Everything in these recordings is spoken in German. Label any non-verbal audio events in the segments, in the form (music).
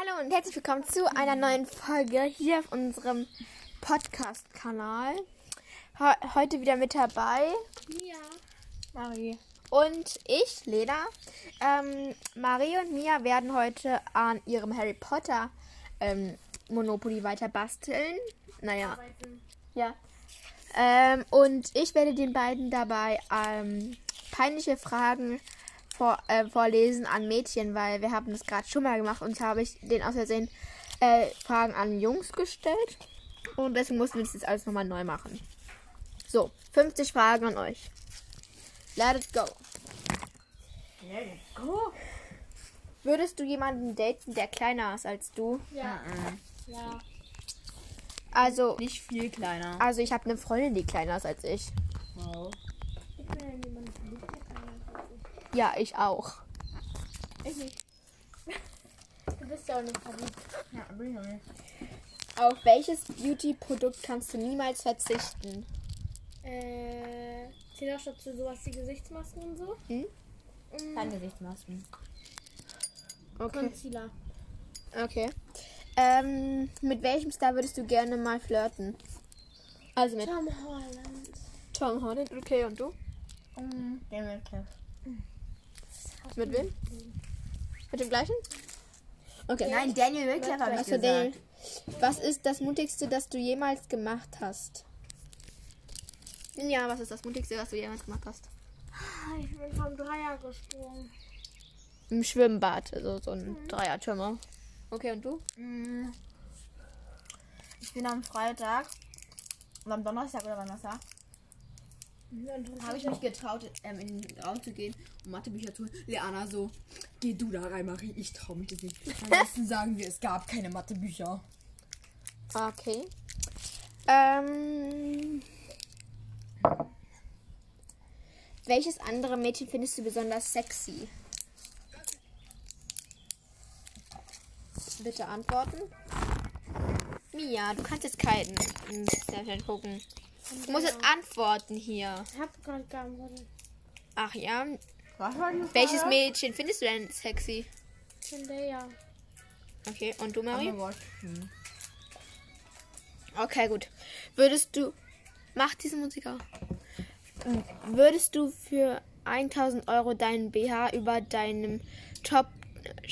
Hallo und herzlich willkommen zu einer neuen Folge hier auf unserem Podcast-Kanal. He- Heute wieder mit dabei Ja. Marie und ich, Lena. Ähm, Marie und Mia werden heute an ihrem Harry Potter ähm, Monopoly weiter basteln. Naja, ja. Ähm, und ich werde den beiden dabei ähm, peinliche Fragen vor, äh, vorlesen an Mädchen, weil wir haben das gerade schon mal gemacht und habe ich den aus Versehen äh, Fragen an Jungs gestellt. Und deswegen mussten wir das jetzt alles nochmal neu machen. So, 50 Fragen an euch. Let it go. Würdest du jemanden daten, der kleiner ist als du? Ja. Ja. Also, Nicht viel kleiner. also ich habe eine Freundin, die kleiner ist als ich. Wow. Ich bin ja niemand verliebt, der kann ja ich auch. Ich nicht. (laughs) Du bist ja auch nicht verliebt. Ja, bin ich nicht. Auf welches Beauty-Produkt kannst du niemals verzichten? Äh, zählt auch dazu sowas wie Gesichtsmasken und so? Hm? Keine Gesichtsmasken. Okay. Concealer. Okay. Ähm, mit welchem Star würdest du gerne mal flirten? Also mit Tom Holland. Tom Holland, okay, und du? Um, den Wettkampf. Mit wem? Mit dem gleichen? Okay. Nein, Daniel Radcliffe habe ich Achso, gesagt. Daniel. Was ist das Mutigste, das du jemals gemacht hast? Ja, was ist das Mutigste, was du jemals gemacht hast? Ah, Ich bin vom Dreier gesprungen. Im Schwimmbad, also so ein Dreiertürmer. Okay, und du? Mm. Ich bin am Freitag und am Donnerstag oder wann habe ich mich getraut, ähm, in den Raum zu gehen und Mathebücher zu holen. Leana so, geh du da rein, Marie, ich trau mich das nicht. Ansonsten sagen wir, es gab keine Mathebücher. Okay. Ähm. Welches andere Mädchen findest du besonders sexy? Bitte antworten. Mia, du kannst jetzt keinen hm, Snapchat gucken. Du musst jetzt antworten hier. Ich hab gerade geantwortet. Ach ja. Was war die Welches Mädchen findest du denn sexy? Zendaya. Okay, und du, Marie? Okay, gut. Würdest du. Mach diese Musik auch. Würdest du für 1000 Euro deinen BH über deinem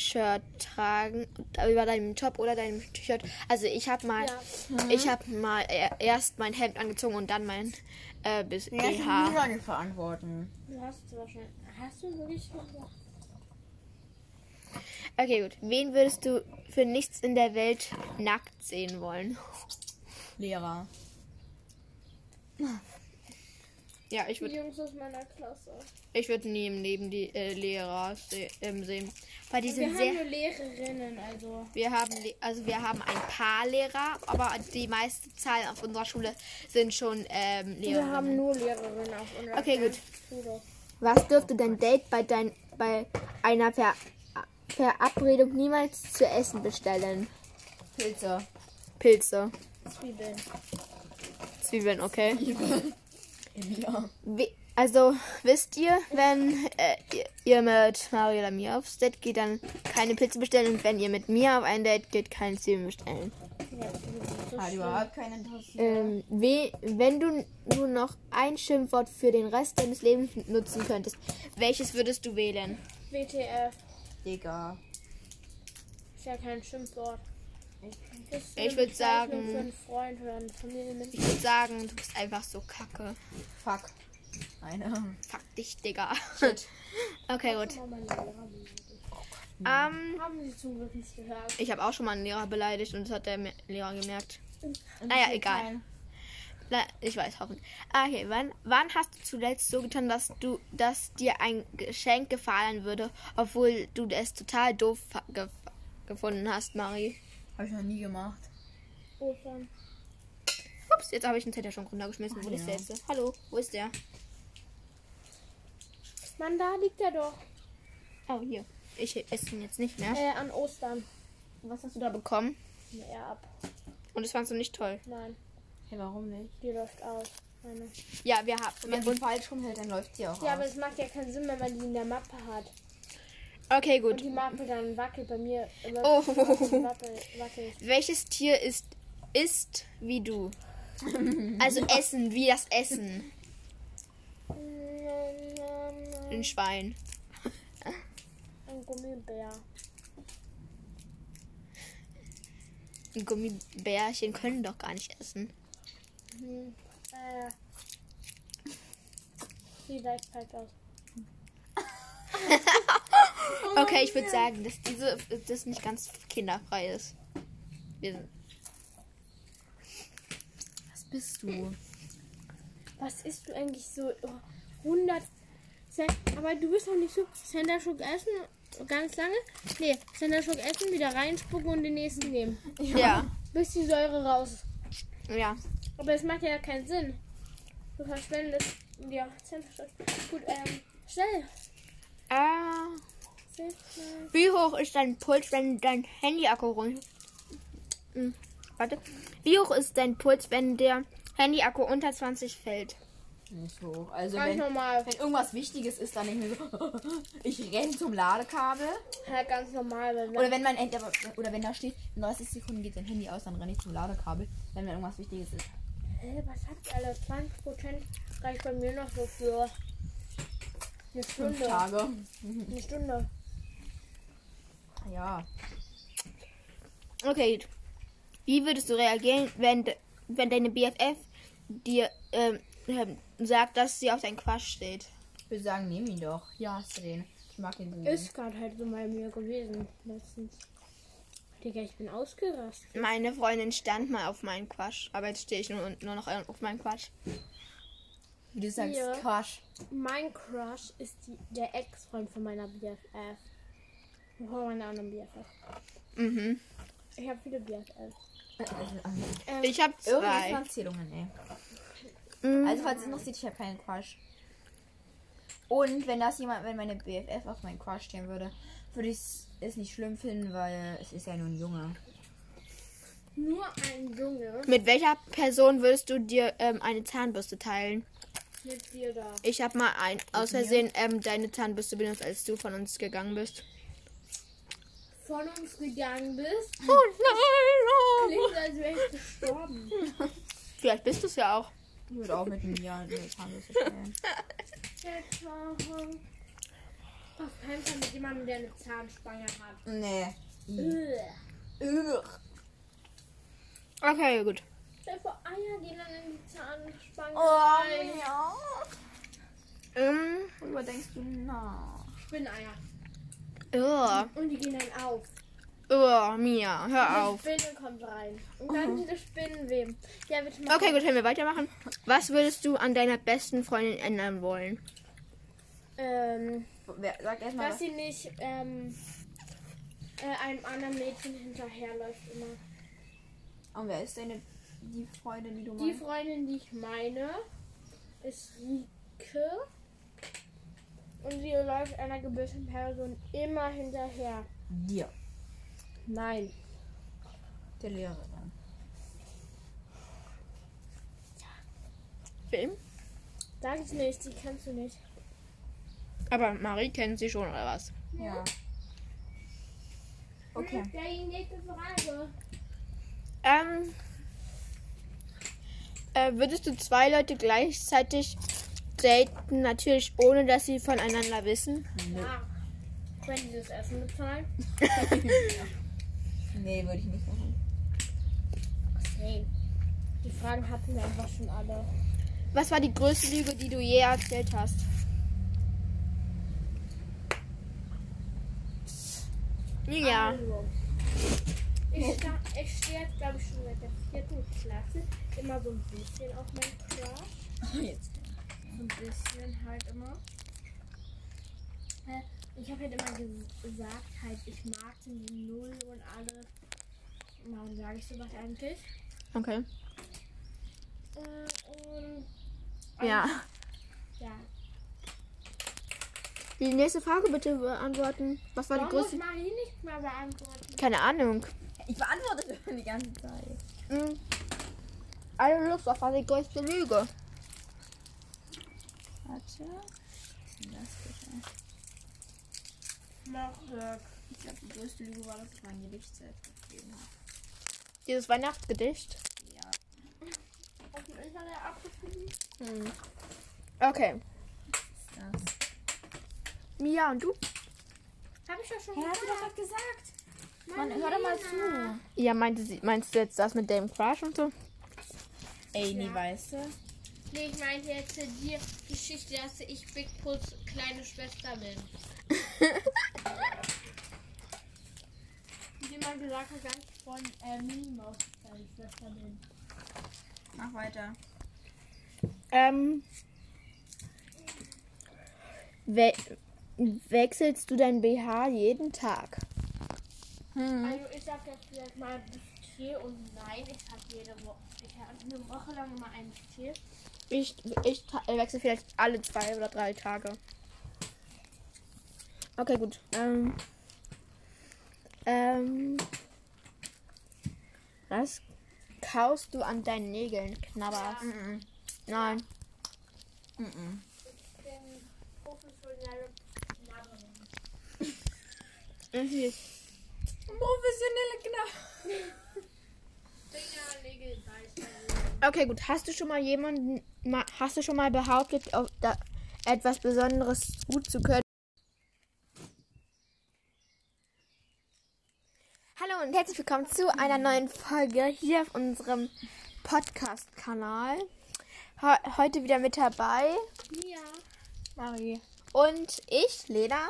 Top-Shirt tragen? Über deinem Top oder deinem T-Shirt? Also, ich habe mal. Ja. Ich habe mal e- erst mein Hemd angezogen und dann mein äh, bis Ja, ich BH. muss auch nicht verantworten. Du hast es wahrscheinlich. Hast du wirklich gesagt? Okay, gut. Wen würdest du für nichts in der Welt nackt sehen wollen? Lehrer. (laughs) Ja, ich Die würde Jungs aus meiner Klasse. ich würd nie im Leben die äh, Lehrer se ähm, sehen. Weil die Wir sind haben sehr. nur Lehrerinnen, also. Wir haben, also wir haben ein paar Lehrer, aber die meiste Zahl auf unserer Schule sind schon ähm, Wir haben nur Lehrerinnen auf unserer Okay, gut. Schule. Was dürfte dein Date bei, dein, bei einer Ver Verabredung niemals zu essen bestellen? Pilze. Pilze. Zwiebeln. Zwiebeln, okay. (laughs) Ja. We also wisst ihr, wenn äh, ihr, ihr mit Mario oder mir aufs Date geht, dann keine Pilze bestellen und wenn ihr mit mir auf ein Date geht, keine Zwiebeln bestellen. Ja, so schlimm. überhaupt keinen interessiert. Ähm, we wenn du nur noch ein Schimpfwort für den Rest deines Lebens nutzen könntest, welches würdest du wählen? WTF. Digga. Ist ja kein Schimpfwort. Ich eine würd Bezeichnung sagen-. Ich würde sagen, du bist einfach so kacke. Fuck. Eine. Fuck dich, Digga. (laughs) okay, gut. Ähm, Haben sie zum Glück nicht gehört. ich habe auch schon mal einen Lehrer beleidigt und das hat der Lehrer gemerkt. Naja, Interessiert egal. Na, ich weiß, hoffentlich. Ah, Okay, wann, wann hast du zuletzt so getan, dass du, dass dir ein Geschenk gefallen würde, obwohl du es total doof gefunden hast, Marie? Hab ich noch nie gemacht. Ostern. Ups, jetzt habe ich den Zettel schon runtergeschmissen. Wo Ach ist der ja. jetzt? Hallo, wo ist der? Mann, da liegt er doch. Oh, hier. Ich esse ihn jetzt nicht mehr. Äh, an Ostern. Was hast du da bekommen? Ja, ab. Und das fandst du nicht toll. Nein, Hey, warum nicht? die läuft aus. Meine. Ja, wir haben. Wenn man sie falsch rumhält, dann läuft sie auch Ja, aber aus. es macht ja keinen Sinn wenn die in der Mappe hat. Okay, Und gut. die Mappe dann wackelt bei mir. Immer Oh. Wackelt, wackelt. Welches Tier ist, ist wie du? Also (laughs) Essen, wie das Essen. Ein Schwein. Ein Gummibär. Ein Gummibärchen können doch gar nicht essen. Hm. Äh. Sieht leicht aus. (laughs) (laughs) Okay, ich würde sagen, dass diese das nicht ganz kinderfrei ist. Wir sind- Was bist du? Was isst du eigentlich so? Oh, 100 Cent. Aber du bist doch nicht so. Sender Schock essen ganz lange? Nee, Sender Schock essen, wieder reinspucken und den nächsten nehmen. Ja. Bis die Säure raus ist. Ja. Aber das macht ja keinen Sinn. Du verschwendest. Ja, Sender Schock. Gut, ähm, schnell. Ah. Schnell. Wie hoch ist dein Puls, wenn dein Handy-Akku rund. Hm, Warte. Wie hoch ist dein Puls, wenn der Handy-Akku unter 20 fällt? Nicht hoch. Also Ganz wenn, normal. wenn irgendwas Wichtiges ist, dann nicht mehr so. (laughs) Ich renn zum Ladekabel. Ja, ganz normal. Wenn Oder wenn mein Handy, oder wenn da steht, in 30 Sekunden geht dein Handy aus, dann renne ich zum Ladekabel, wenn mir irgendwas Wichtiges ist. Hä, was habt ihr alle? 20% reicht bei mir noch so für eine Fünf Stunde. Tage. Eine Stunde. Ja. Okay. Wie würdest du reagieren, wenn, wenn deine BFF dir ähm, ähm, sagt, dass sie auf dein Quatsch steht? Ich würde sagen, nehm ihn doch. Ja, hast du den. Ich mag den so. Ist gerade halt so bei mir gewesen letztens. Digga, ich bin ausgerastet. Meine Freundin stand mal auf meinen Quatsch, aber jetzt stehe ich nur, nur noch auf meinen Quatsch. Wie du sagst. Quatsch. Mein Crush ist die, der Ex-Freund von meiner BFF. Von meiner anderen BFF. Mhm. Ich habe viele BFFs. Also, Ähm, Ich habe Irgendwelche zwei. Erzählungen, ey. Mhm. Also, falls es interessiert, ich habe keinen Crush. Und wenn das jemand, wenn meine BFF auf meinen Crush stehen würde, würde ich es nicht schlimm finden, weil es ist ja nur ein Junge. nur ein Junge Mit welcher Person würdest du dir ähm, eine Zahnbürste teilen? mit dir da. Ich habe mal ein aus Versehen ähm, deine Zahnbürste benutzt, als du von uns gegangen bist. Von uns gegangen bist. Oh nein! Klingt, als wäre ich gestorben. Vielleicht bist du es ja auch. Ich würde auch mit mir eine Zahnbürste stellen. Auf keinen Fall mit jemandem, der eine Zahnspange hat. Nee. Ugh. Okay, gut. Stell vor, Eier gehen dann in die Zahnspange Oh, rein. ja. Ähm, Worüber denkst du nach? Spinneier. Oh, Und die gehen dann auf. oh, Mia, hör auf. Die Spinne kommt rein. Und dann diese Spinnenweben. Ja, bitte mal. Okay, gut, können wir weitermachen. Was würdest du an deiner besten Freundin ändern wollen? Ähm, Wer, sag erstmal. dass sie nicht ähm, äh, einem anderen Mädchen hinterherläuft immer. Und wer ist deine die Freundin, die du Die meinst? Freundin, die ich meine, ist Rike. Läuft einer gewissen Person immer hinterher. Dir, Nein. der Lehrerin. Film? Sag ich nicht, die kennst du nicht. Aber Marie kennt sie schon, oder was? Ja. Okay. Die nächste Frage. Ähm, äh, würdest du zwei Leute gleichzeitig daten, natürlich ohne dass sie voneinander wissen? Ja. Wenn die das Essen bezahlen. (laughs) Nee, würde ich nicht machen. Okay. Die Fragen hatten wir einfach schon alle. Was war die größte Lüge, die du je erzählt hast? Ja. Also, ich stehe jetzt, glaube ich, schon seit der vierten Klasse immer so ein bisschen auf meinen Crush. (laughs) Jetzt. So ein bisschen halt immer. Äh, Ich habe halt immer ges- gesagt, halt, ich mag den Null und alles. Warum sage ich sowas eigentlich? Okay. Äh, und Ja. ja. Die nächste Frage bitte beantworten. Was war die Warum muss größte? Marie nicht mal beantworten? Keine Ahnung. Ich beantworte schon die ganze Zeit. Hm. Alle Lust, was war die größte Lüge? Warte. Was ist das bitte? Mach weg. Ich glaube, die größte Lüge war, dass ich mein Gedicht selbst geschrieben habe. Dieses Weihnachtsgedicht. Ja. Nicht mal der abgeschrieben? Hm. Okay. Das. Mia und du? Hab ich ja schon Ja, hast du doch gesagt. gesagt. Mann, hör doch mal zu. Ja, meinte sie, meinst du jetzt das mit dem Crush und so? Ey, nie weißt du. Nee, ich meinte jetzt die Geschichte, dass ich Big Puss kleine Schwester bin. Wie jemand gesagt hat, dass ich von äh, Minnie Maus kleine Schwester bin. Mach weiter. Ähm. We wechselst du dein BH jeden Tag? Hm. Also ich sag jetzt vielleicht mal Bustier und nein, ich habe jede Woche, ich habe eine Woche lang immer ein Bustier. Ich, ich ta- wechsle vielleicht alle zwei oder drei Tage. Okay, gut. Ähm. Ähm. Was kaust du an deinen Nägeln? Knabberst? Mhm. Nein. Mhm. Ich bin professionelle Knabberin. Professionelle Knabber. (laughs) Okay, gut. Hast du schon mal jemanden, ma, hast du schon mal behauptet, etwas Besonderes gut zu können? Hallo und herzlich willkommen zu einer neuen Folge hier auf unserem Podcast-Kanal. He heute wieder mit dabei Ja. Marie und ich, Lena.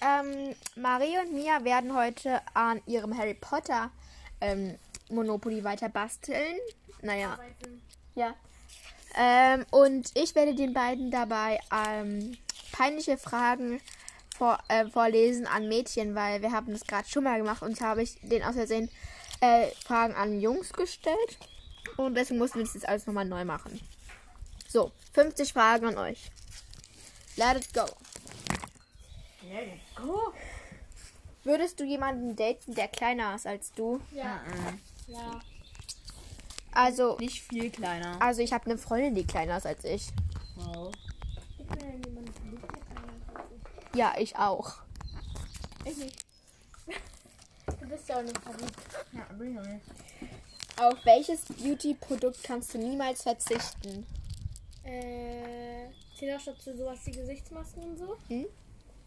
Ähm, Marie und Mia werden heute an ihrem Harry Potter ähm, Monopoly weiter basteln. Naja, Arbeiten. ja. Ähm, und ich werde den beiden dabei ähm, peinliche Fragen vor, äh, vorlesen an Mädchen, weil wir haben das gerade schon mal gemacht und habe ich den aus Versehen äh, Fragen an Jungs gestellt. Und deswegen mussten wir das jetzt alles nochmal neu machen. So, 50 Fragen an euch. Let it go. Go. Würdest du jemanden daten, der kleiner ist als du? Ja. Ja. Also, Nicht viel kleiner. also ich habe eine Freundin, die kleiner ist als ich. Wow. Ich bin ja verliebt. Ja, ich auch. Ich nicht. (laughs) Du bist ja auch nicht verliebt. Ja, bin ich noch nicht. Auf welches Beauty-Produkt kannst du niemals verzichten? Äh, zählt auch dazu sowas wie Gesichtsmasken und so? Hm?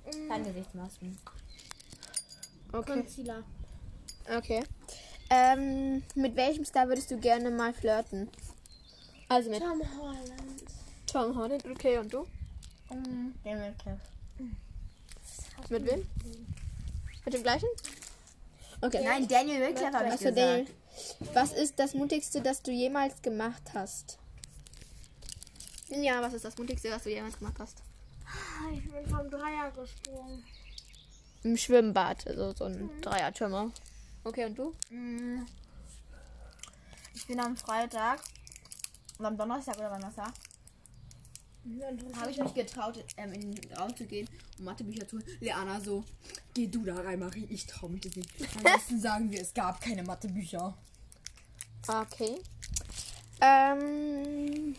Mm, Kein Gesichtsmasken. Okay. Concealer. Okay. Ähm, mit welchem Star würdest du gerne mal flirten? Also mit Tom Holland. Tom Holland, okay, und du? Mhm. Mit wem? Mit dem gleichen? Okay. Nein, Daniel Radcliffe habe ich Achso, gesagt. Daniel. Was ist das Mutigste, das du jemals gemacht hast? Ja, was ist das Mutigste, was du jemals gemacht hast? Ah, Ich bin vom Dreier gesprungen. Im Schwimmbad, also so ein Dreiertürmer. Okay, und du? Mhm. Ich bin am Freitag und am Donnerstag oder war, habe ich mich getraut, ähm, in den Raum zu gehen und Mathebücher zu holen. Leana so, geh du da rein, Marie, ich traue mich das nicht. Ansonsten (laughs) sagen wir, es gab keine Mathebücher. Okay. Ähm.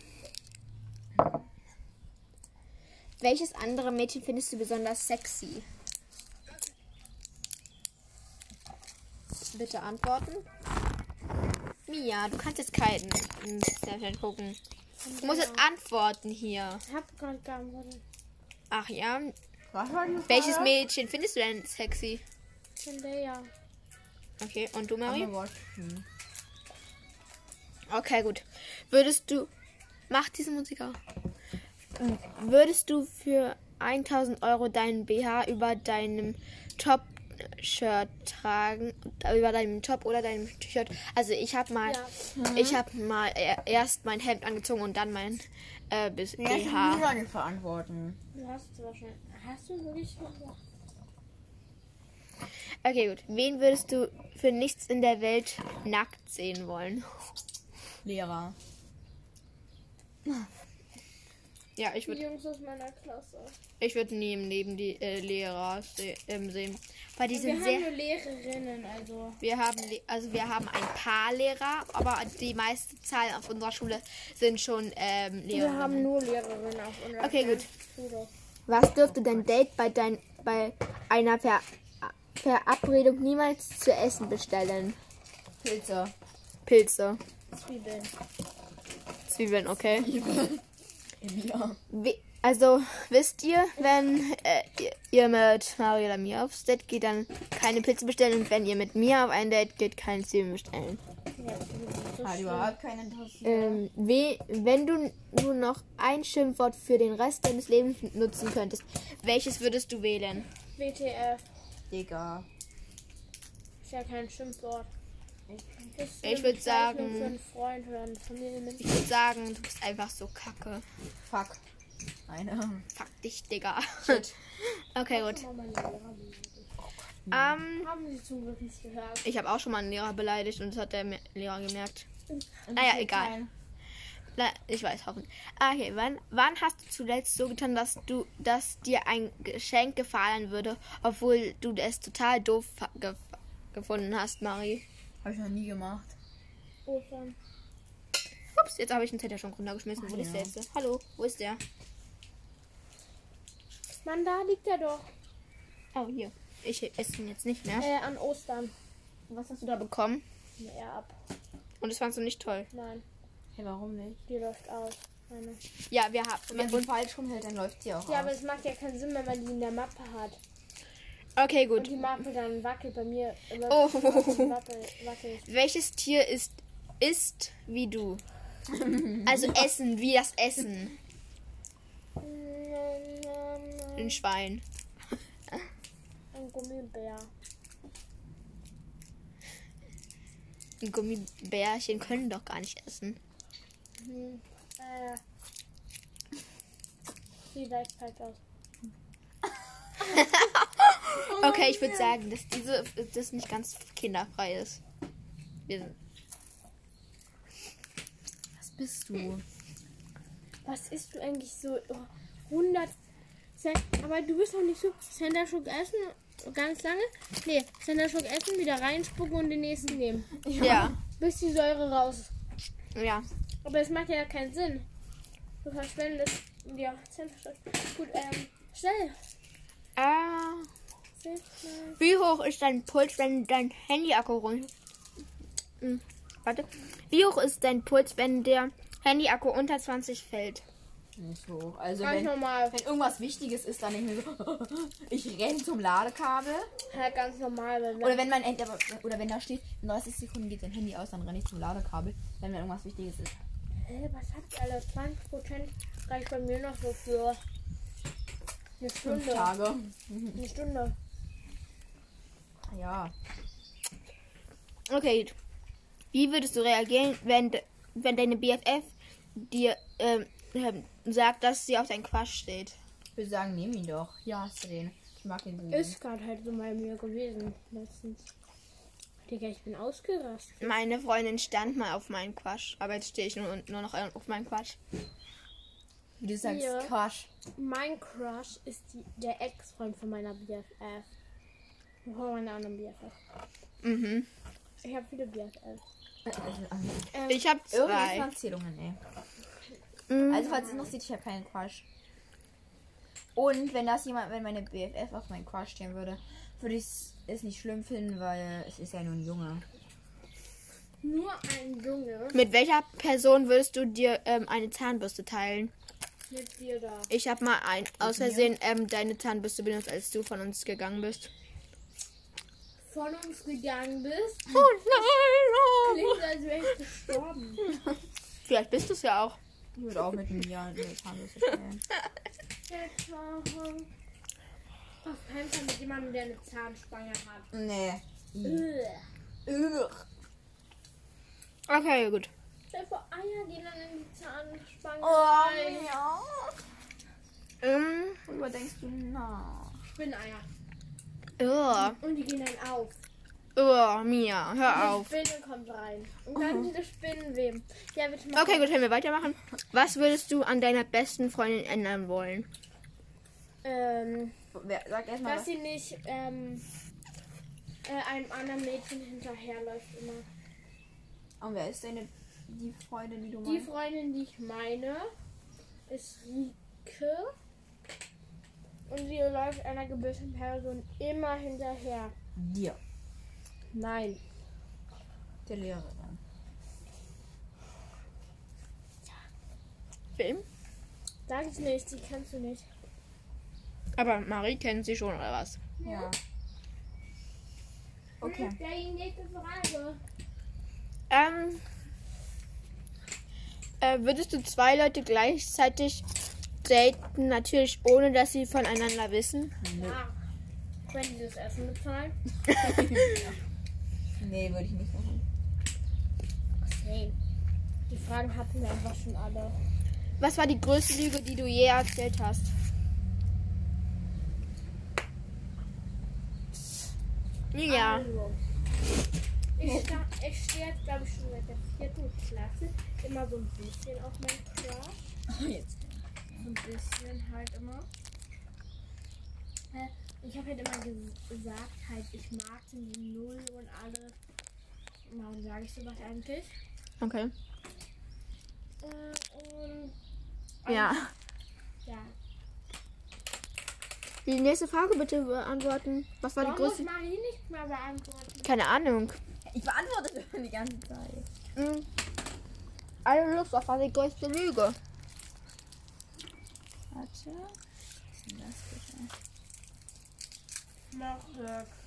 Welches andere Mädchen findest du besonders sexy? Bitte antworten. Mia, du kannst jetzt keinen Snapchat gucken. Du musst jetzt antworten hier. Ich hab gerade geantwortet. Ach ja. Was war die Welches Mädchen findest du denn sexy? Zendaya. Okay, und du, Marie? Okay, gut. Würdest du. Mach diese Musik auf. Würdest du für 1000 Euro deinen BH über deinem Top-Shirt tragen? Über deinem Top oder deinem T-Shirt? Also, ich habe mal. Ja. Ich habe mal e- erst mein Hemd angezogen und dann mein äh, bis Ja, ich BH. kann nicht verantworten. Du hast es wahrscheinlich. Hast du wirklich schon gesagt? Okay, gut. Wen würdest du für nichts in der Welt nackt sehen wollen? Lehrer. (laughs) Ja, ich Die würde Jungs aus meiner Klasse. ich würd nie im Leben die äh, Lehrer se ähm, sehen. Weil die Wir sind haben sehr. nur Lehrerinnen, also. Wir haben, also wir haben ein paar Lehrer, aber die meiste Zahl auf unserer Schule sind schon ähm, Lehrer. Wir haben nur Lehrerinnen auf unserer Okay, gut. Schule. Was dürfte dein Date bei dein, bei einer Ver Verabredung niemals zu essen bestellen? Pilze. Pilze. Zwiebeln. Zwiebeln, okay. Ja. Wie, also, wisst ihr, wenn äh, ihr, ihr mit Mario oder mir aufs Date geht, dann keine Pilze bestellen. Und wenn ihr mit mir auf ein Date geht, keine Zwiebeln bestellen. Ja, Hat schön. überhaupt keinen Interesse. Ähm, we, wenn du nur noch ein Schimpfwort für den Rest deines Lebens nutzen könntest, welches würdest du wählen? WTF. Digga. Ist ja kein Schimpfwort. Ich eine würd Bezeichnung sagen-. Ich würde sagen, du bist einfach so kacke. Fuck. Eine. Fuck dich, Digga. Shit. (laughs) Okay, gut. Ähm, Haben sie zum Glück nicht gehört. ich habe auch schon mal einen Lehrer beleidigt und das hat der Lehrer gemerkt. Naja, egal. Na, ich weiß, hoffentlich. Ah, Okay, wann, wann hast du zuletzt so getan, dass du, dass dir ein Geschenk gefallen würde, obwohl du es total doof gefunden hast, Marie? Hab ich noch nie gemacht. Ostern. Ups, jetzt habe ich einen Zettel schon runtergeschmissen. Wo ist der ja. jetzt? Hallo, wo ist der? Mann, da liegt er doch. Oh, hier. Ich esse ihn jetzt nicht mehr. Äh, an Ostern. Was hast du da bekommen? Er ab. Und das fandst du nicht toll. Nein, Hey, warum nicht? die läuft aus. Meine. Ja, wir haben. Wenn man sie falsch rumhält, dann läuft sie auch Ja, aus. aber es macht ja keinen Sinn, wenn man die in der Mappe hat. Okay, Und gut. die Mappe dann wackelt bei mir. Immer Oh. (laughs) wackelt, wackelt. Welches Tier ist ist wie du? Also (laughs) Essen, wie das Essen. Ein Schwein. Ein Gummibär. Ein Gummibärchen können doch gar nicht essen. Hm. Äh. Sieht leicht falsch aus. (laughs) Okay, ich würde sagen, dass diese das nicht ganz kinderfrei ist. Wir sind Was bist du? Was isst du eigentlich so? Oh, 100. Cent. Aber du bist doch nicht so. Senderschock essen ganz lange? Nee, Senderschock essen, wieder reinspucken und den nächsten nehmen. ja, Bis die Säure raus ja. Aber das macht ja keinen Sinn. Du verschwendest. Ja, Senderschock. Gut, ähm, schnell. Ah. Wie hoch ist dein Puls, wenn dein Handy-Akku rund? Hm, warte. Wie hoch ist dein Puls, wenn der Handy-Akku unter 20 fällt? Nicht so. Also Ganz wenn, normal. wenn irgendwas Wichtiges ist, dann nicht mehr so. (laughs) ich renn zum Ladekabel. Halt ganz normal. Weil Oder wenn mein Handy, oder wenn da steht, in 30 Sekunden geht dein Handy aus, dann renne ich zum Ladekabel, wenn mir irgendwas Wichtiges ist. Hä, was hat die alle? 20% reicht bei mir noch so für eine Fünf Stunde. Tage. Eine Stunde. Ja. Okay. Wie würdest du reagieren, wenn, wenn deine BFF dir ähm, ähm, sagt, dass sie auf deinen Quatsch steht? Ich würde sagen, nehm ihn doch. Ja, hast du den. Ich mag ihn so. Ist gerade halt so bei mir gewesen letztens. Digga, ich bin ausgerastet. Meine Freundin stand mal auf meinen Quatsch, aber jetzt stehe ich nur, nur noch auf meinen Quatsch. Wie du sagst, Ja. Quatsch. Mein Crush ist die, der Ex-Freund von meiner BFF. Von meiner anderen BFF. Mhm. Ich habe viele BFFs. Ähm, Ich habe Irgendwelche zwei. Erzählungen, ey. Mhm. Also, falls es noch sieht, ich habe keinen Crush. Und wenn das jemand, wenn meine BFF auf meinen Crush stehen würde, würde ich es nicht schlimm finden, weil es ist ja nur ein Junge. nur ein Junge Mit welcher Person würdest du dir ähm, eine Zahnbürste teilen? mit dir da. Ich habe mal ein, aus Versehen ähm, deine Zahnbürste benutzt, als du von uns gegangen bist. Von uns gegangen bist. Oh nein! Klingt, als wäre ich gestorben. Vielleicht bist du es ja auch. Ich würde auch mit mir eine Zahnbürste stellen. Auf keinen Fall mit jemandem, der eine Zahnspange hat. Nee. Ugh. Ugh. Okay, gut. Stell vor, Eier gehen dann in die Zahnspange. Oh, rein. ja. Ähm, Worüber denkst du nach? Spinneier. Oh, Und die gehen dann auf. oh, Mia, hör Die auf. Spinne kommt rein. Und dann diese Spinnenweben. Ja, bitte mal. Okay, gut, können wir weitermachen. Was würdest du an deiner besten Freundin ändern wollen? Ähm, Wer, sag erstmal dass was. sie nicht ähm, äh, einem anderen Mädchen hinterherläuft immer. Und wer ist deine die Freundin, die du Die meinst? Freundin, die ich meine, ist Rike. Und sie läuft einer gebildeten Person immer hinterher. Dir. Nein. Der Lehrerin. Film? Sag es nicht, die kennst du nicht. Aber Marie kennt sie schon, oder was? Ja. Okay. Ja, die nächste Frage. Ähm. Äh, würdest du zwei Leute gleichzeitig daten, natürlich ohne dass sie voneinander wissen? Ja. Wenn die das Essen bezahlen. (laughs) Nee, würde ich nicht machen. Nein. Die Fragen hatten wir einfach schon alle. Was war die größte Lüge, die du je erzählt hast? Ja. Also, ich, ich stehe jetzt, glaube ich, schon seit der vierten Klasse immer so ein bisschen auf meinen Crush. Oh, jetzt. So ein bisschen halt immer. Äh, Ich habe halt immer ges- gesagt, halt, ich mag den die Null und alles. Warum sage ich sowas eigentlich? Okay. Äh, und Ja. ja. Die nächste Frage bitte beantworten. Was war die Warum muss größte? Marie nicht mehr beantworten? Keine Ahnung. Ich beantworte schon die ganze Zeit. Hm. Alle Lust, was war die größte Lüge? Warte. Was ist denn das bitte? Mach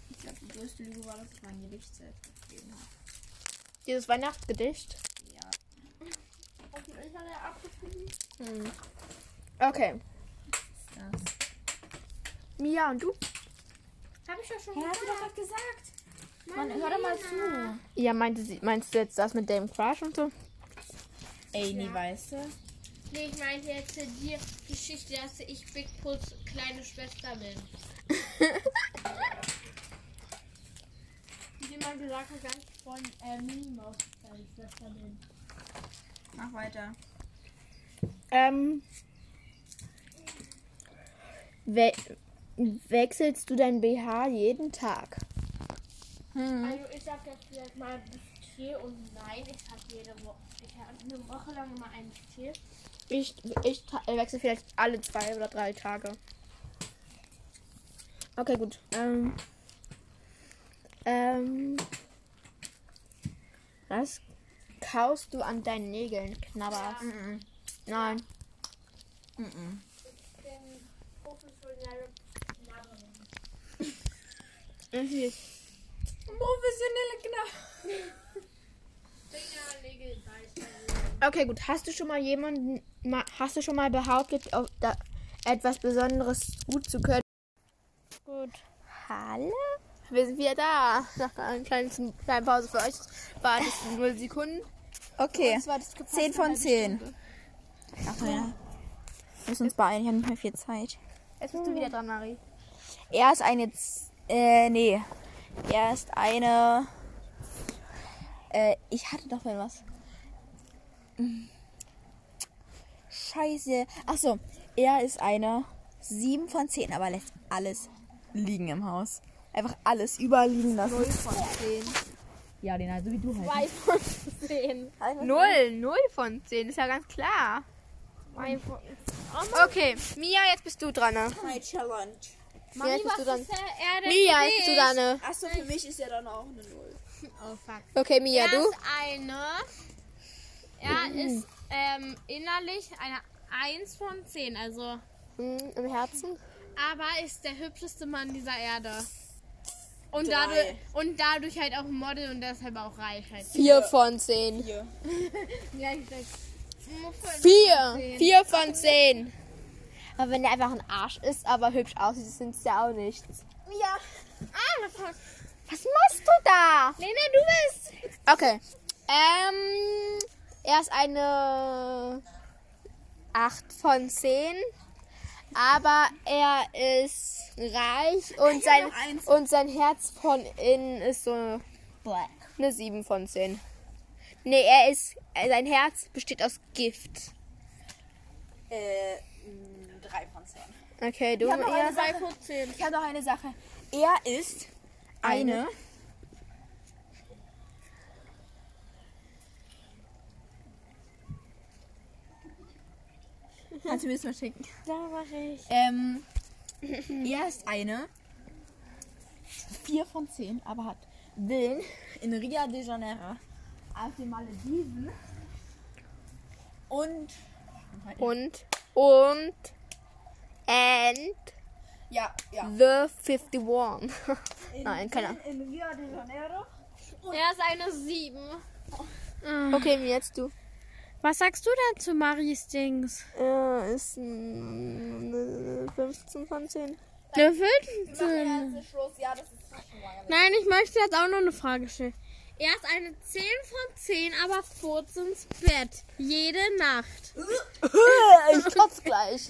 Ich glaube, die größte Lüge war, dass ich mein Gedicht selbst geschrieben habe. Dieses Weihnachtsgedicht. Ja. Auf dem Internet abgeschrieben? Hm. Okay. Das. Mia und du? Hab ich doch schon Hey, hast du gesagt. doch was gesagt? Mann, hör doch mal zu. Ja, meinte sie, meinst du jetzt das mit dem Crush und so? Ey, nee, weißt du? Nee, ich meinte jetzt die Geschichte, dass ich Big Puss kleine Schwester bin. Wie man gesagt hat, dass ich von äh, Minnie Maus kleine Schwester bin. Mach weiter. Ähm. We wechselst du dein BH jeden Tag? Hm. Also ich sag jetzt vielleicht mal Bustier und nein, ich habe jede Woche, ich habe eine Woche lang immer ein Bustier. Ich, ich äh, wechsle vielleicht alle zwei oder drei Tage. Okay, gut. Ähm. Ähm. Was kaust du an deinen Nägeln, Knabber? Mhm. Nein. Mhm. Ich bin professionelle Knabberin. Mhm. Professionelle Knabber. (laughs) Okay, gut. Hast du schon mal jemanden, ma, hast du schon mal behauptet, etwas Besonderes gut zu können? Gut. Hallo? Wir sind wieder da. (laughs) Nach einer kleinen, kleinen Pause für euch war das 0 Sekunden. Okay. Das war das gepasst 10 von eine halbe 10. Stunde. Ach ja. Wir müssen uns beeilen, ich habe nicht mehr viel Zeit. Jetzt bist du wieder dran, Marie. Er ist eine. Z äh, nee. Er ist eine. Äh, ich hatte doch mal was. Scheiße. Achso, er ist eine 7 von 10, aber lässt alles liegen im Haus. Einfach alles überall liegen lassen. 0 von 10. Ja, den also wie du halt. Zwei von zehn. 0, 0 von 10, ist ja ganz klar. Zwei von Okay, Mia, jetzt bist du dran. Ne? My Challenge. Mia, jetzt bist du dran. Mia, jetzt bist du dran. Ne? Achso, für mich ist ja dann auch eine 0. Oh fuck. Okay, Mia, du? ist eine. Er ist ähm, innerlich eine 1 von 10. Also, Hm, Im Herzen? aber ist der hübscheste Mann dieser Erde. Und Drei. dadurch, und dadurch halt auch ein Model und deshalb auch reich halt. 4 von 10. Hier. (laughs) Ja, ich sag, 4. 4 von 10. Aber wenn der einfach ein Arsch ist, aber hübsch aussieht, sind es ja auch nichts. Ja. Ah, war- Was machst du da? Lena, du bist. Okay. Ähm, er ist eine 8 von 10. Aber er ist reich und sein, und sein Herz von innen ist so Black. eine 7 von 10. Nee, er ist. Sein Herz besteht aus Gift. Äh, 3 von 10. Okay, du Ich hab noch eine Sache. von 10. Ich habe noch eine Sache. Er ist eine. Kannst du mir das mal schicken? Da war ich. Ähm, er ist eine 4 von 10, aber hat Willen in Rio de Janeiro auf den Malediven und Und, und, and ja, ja. the 51. (laughs) Nein, keine Ahnung. In Rio de Janeiro. Er ist eine 7. Okay, jetzt du. Was sagst du denn zu Maries Dings? Er ist ein 15 von 10. Eine Wir 15. machen jetzt Schluss. Ja, das ist schon lange. Nein, ich möchte jetzt auch noch eine Frage stellen. Er ist eine 10 von 10, aber furzt ins Bett. Jede Nacht. (laughs) Ich kotze gleich.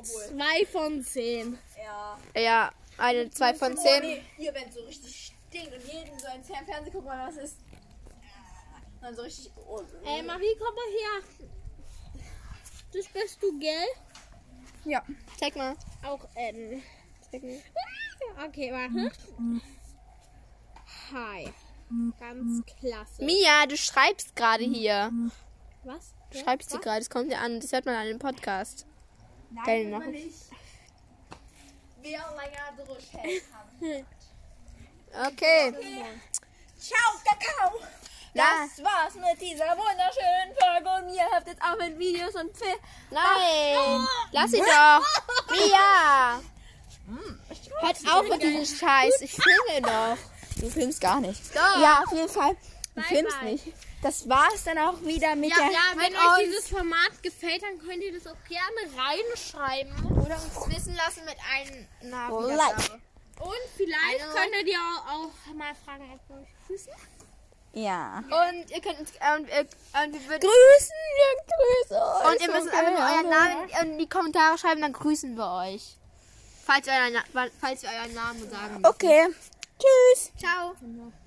2 von 10. Ja. Ja, eine 2 von Oh, 10. nee, hier, wenn es so richtig stinkt und jeden so ins Fernsehen guckt, mal was ist. Dann so richtig. Oh, Ey, Marie, komm mal her. Das bist du, gell? Ja. Zeig mal. Auch N. Zeig mal. Okay, warte. Hi. Ganz klasse. Mia, du schreibst gerade hier. Was? Du schreibst sie gerade, das kommt ja an, das hört man an dem Podcast. Deine Nein, man Nachricht. nicht. Wer länger durchhält. (laughs) Okay. Ciao, Kakao. Das war's mit dieser wunderschönen Folge und ihr habt jetzt auch mit Videos und Film. Nein. Lass sie doch. Mia. Hört auf mit diesem Scheiß. Ich filme noch. Du filmst gar nicht. Doch. Ja, auf jeden Fall. Du Bye, filmst bye. nicht. Das war's dann auch wieder mit Ja, der. ja, wenn euch dieses Format gefällt, dann könnt ihr das auch gerne reinschreiben. Oder uns wissen lassen mit einem. Like. Und vielleicht könnt ihr auch, auch mal fragen, ob wir euch grüßen. Ja. Und ihr könnt uns und, ihr- und wir würden Grüßen, wir grüßen euch. und ihr müsst einfach nur euren Namen in die Kommentare schreiben, dann grüßen wir euch. Falls ihr euren, falls ihr euren Namen sagen müsst. Okay. Tschüss. Ciao.